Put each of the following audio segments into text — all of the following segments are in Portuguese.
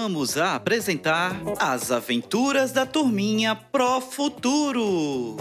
voltamos a apresentar As Aventuras da Turminha Pro Futuro.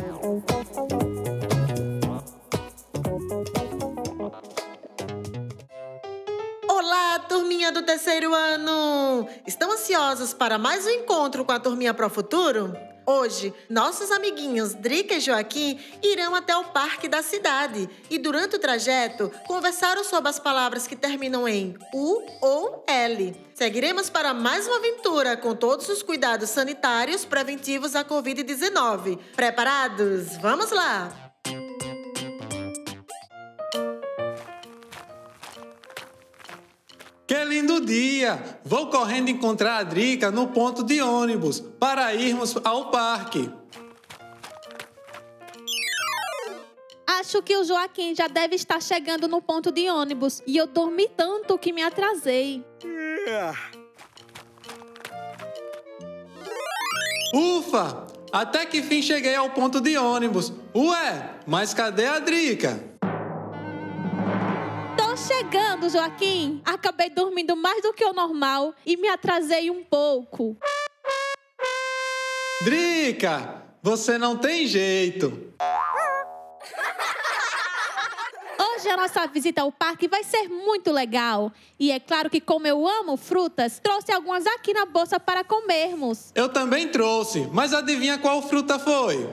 Olá, turminha do terceiro ano! Estão ansiosos para mais um encontro com a turminha Pro Futuro? Hoje, nossos amiguinhos Drica e Joaquim irão até o parque da cidade e, durante o trajeto, conversaram sobre as palavras que terminam em U ou L. Seguiremos para mais uma aventura com todos os cuidados sanitários preventivos à Covid-19. Preparados? Vamos lá! Lindo dia! Vou correndo encontrar a Drica no ponto de ônibus para irmos ao parque. Acho que o Joaquim já deve estar chegando no ponto de ônibus e eu dormi tanto que me atrasei. Ufa! Até que fim cheguei ao ponto de ônibus. Ué, mas cadê a Drica? Chegando, Joaquim. Acabei dormindo mais do que o normal e me atrasei um pouco. Drica, você não tem jeito. Hoje a nossa visita ao parque vai ser muito legal. E é claro que, como eu amo frutas, trouxe algumas aqui na bolsa para comermos. Eu também trouxe, mas adivinha qual fruta foi?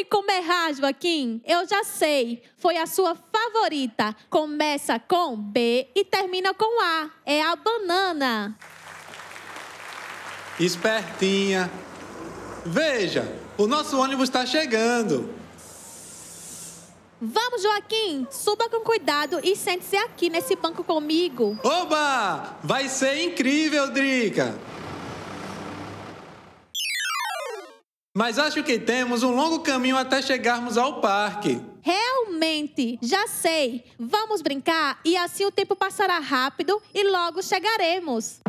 Tem como errar, Joaquim. Eu já sei. Foi a sua favorita. Começa com B e termina com A. É a banana. Espertinha. Veja, o nosso ônibus está chegando. Vamos, Joaquim. Suba com cuidado e sente-se aqui nesse banco comigo. Oba! Vai ser incrível, Drica! Mas acho que temos um longo caminho até chegarmos ao parque. Realmente, já sei. Vamos brincar e assim o tempo passará rápido e logo chegaremos.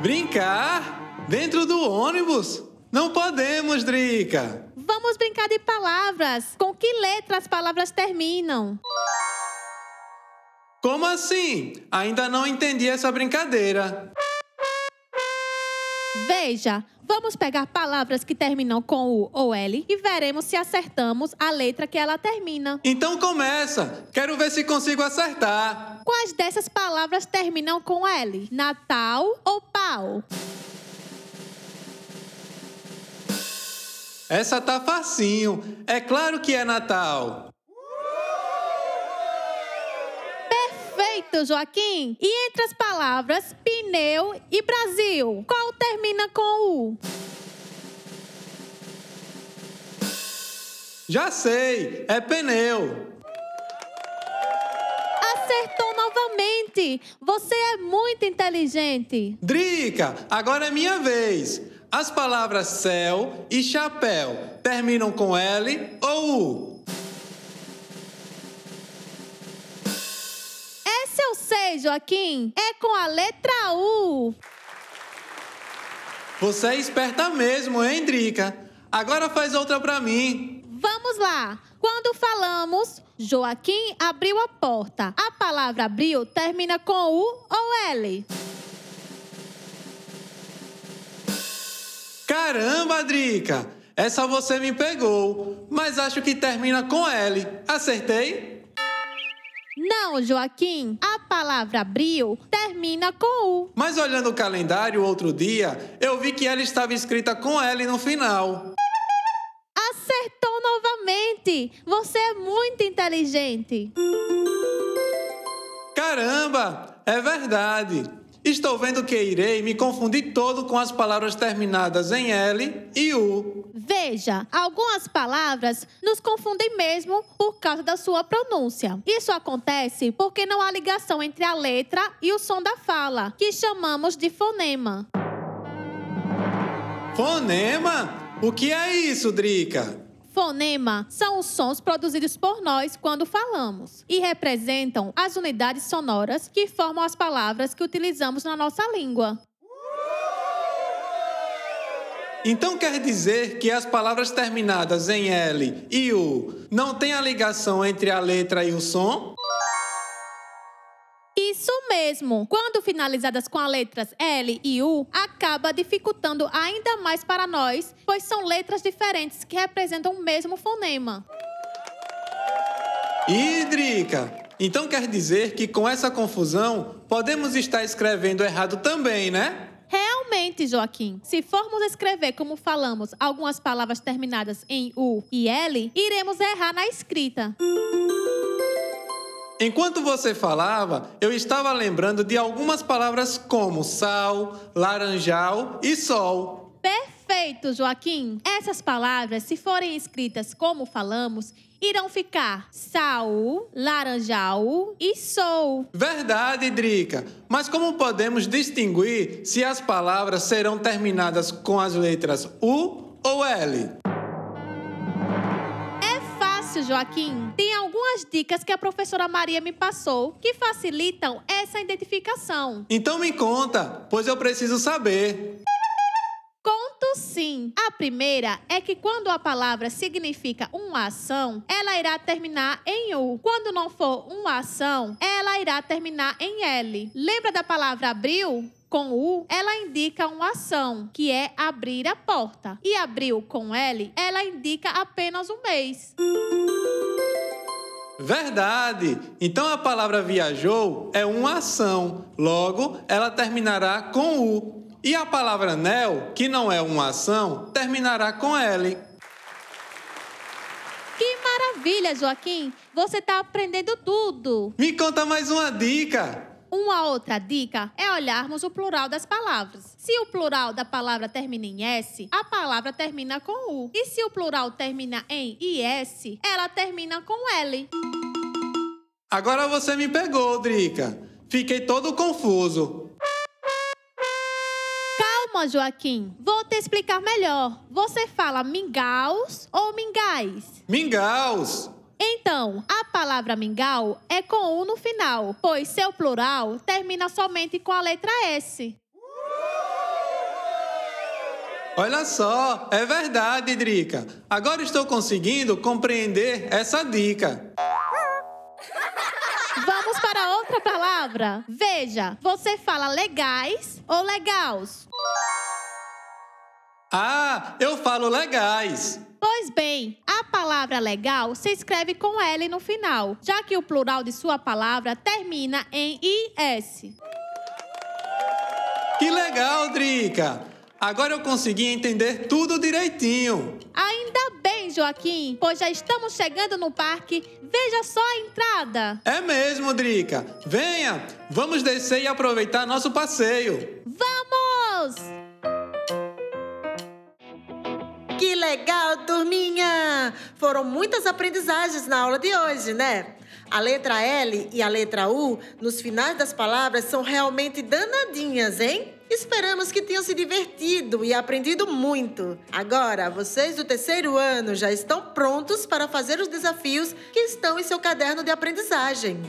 Brincar? Dentro do ônibus? Não podemos, Drica. Vamos brincar de palavras. Com que letra as palavras terminam? Como assim? Ainda não entendi essa brincadeira. Veja, vamos pegar palavras que terminam com U ou L e veremos se acertamos a letra que ela termina. Então começa. Quero ver se consigo acertar. Quais dessas palavras terminam com L? Natal ou pau? Essa tá facinho. É claro que é Natal. Perfeito, Joaquim. E entre as palavras pneu e Brasil, qual termina com U? Já sei, é pneu. Acertou novamente. Você é muito inteligente. Drica, agora é minha vez. As palavras céu e chapéu terminam com L ou U? Sei, Joaquim. É com a letra U. Você é esperta mesmo, hein, Drica? Agora faz outra pra mim. Vamos lá. Quando falamos Joaquim abriu a porta, a palavra abriu termina com U ou L? Caramba, Drica! Essa você me pegou, mas acho que termina com L. Acertei? Não, Joaquim. A palavra abril termina com U. Mas olhando o calendário outro dia, eu vi que ela estava escrita com L no final. Acertou novamente. Você é muito inteligente. Caramba, é verdade. Estou vendo que irei me confundir todo com as palavras terminadas em L e U. Veja, algumas palavras nos confundem mesmo por causa da sua pronúncia. Isso acontece porque não há ligação entre a letra e o som da fala, que chamamos de fonema. Fonema? O que é isso, Drica? Fonema são os sons produzidos por nós quando falamos e representam as unidades sonoras que formam as palavras que utilizamos na nossa língua. Então quer dizer que as palavras terminadas em L e U não têm a ligação entre a letra e o som? Mesmo, quando finalizadas com as letras L e U, acaba dificultando ainda mais para nós, pois são letras diferentes que representam o mesmo fonema. Hídrica! Então quer dizer que com essa confusão podemos estar escrevendo errado também, né? Realmente, Joaquim, se formos escrever como falamos algumas palavras terminadas em U e L, iremos errar na escrita. Enquanto você falava, eu estava lembrando de algumas palavras como sal, laranjal e sol. Perfeito, Joaquim. Essas palavras, se forem escritas como falamos, irão ficar sal, laranjal e sol. Verdade, Drica. Mas como podemos distinguir se as palavras serão terminadas com as letras U ou L? Joaquim. Tem algumas dicas que a professora Maria me passou que facilitam essa identificação. Então me conta, pois eu preciso saber. Conto sim. A primeira é que quando a palavra significa uma ação, ela irá terminar em U. Quando não for uma ação, ela irá terminar em L. Lembra da palavra abril? Com U, ela indica uma ação, que é abrir a porta. E abril com L, ela indica apenas um mês. Verdade! Então a palavra viajou é uma ação, logo ela terminará com U. E a palavra nel, que não é uma ação, terminará com L. Que maravilha, Joaquim! Você está aprendendo tudo. Me conta mais uma dica. Uma outra dica é olharmos o plural das palavras. Se o plural da palavra termina em S, a palavra termina com U. E se o plural termina em IS, ela termina com L. Agora você me pegou, Drica. Fiquei todo confuso. Calma, Joaquim. Vou te explicar melhor. Você fala mingaus ou mingais? Mingaus. Então, a palavra mingau é com U no final, pois seu plural termina somente com a letra S. Olha só, é verdade, Drica. Agora estou conseguindo compreender essa dica. Vamos para outra palavra. Veja, você fala legais ou legaus? Ah, eu falo legais. Pois bem, a palavra legal se escreve com L no final, já que o plural de sua palavra termina em IS. Que legal, Drica! Agora eu consegui entender tudo direitinho. Ainda bem, Joaquim, pois já estamos chegando no parque. Veja só a entrada. É mesmo, Drica. Venha, vamos descer e aproveitar nosso passeio. Vamos! Turminha! Foram muitas aprendizagens na aula de hoje, né? A letra L e a letra U, nos finais das palavras, são realmente danadinhas, hein? Esperamos que tenham se divertido e aprendido muito. Agora, vocês do terceiro ano já estão prontos para fazer os desafios que estão em seu caderno de aprendizagem.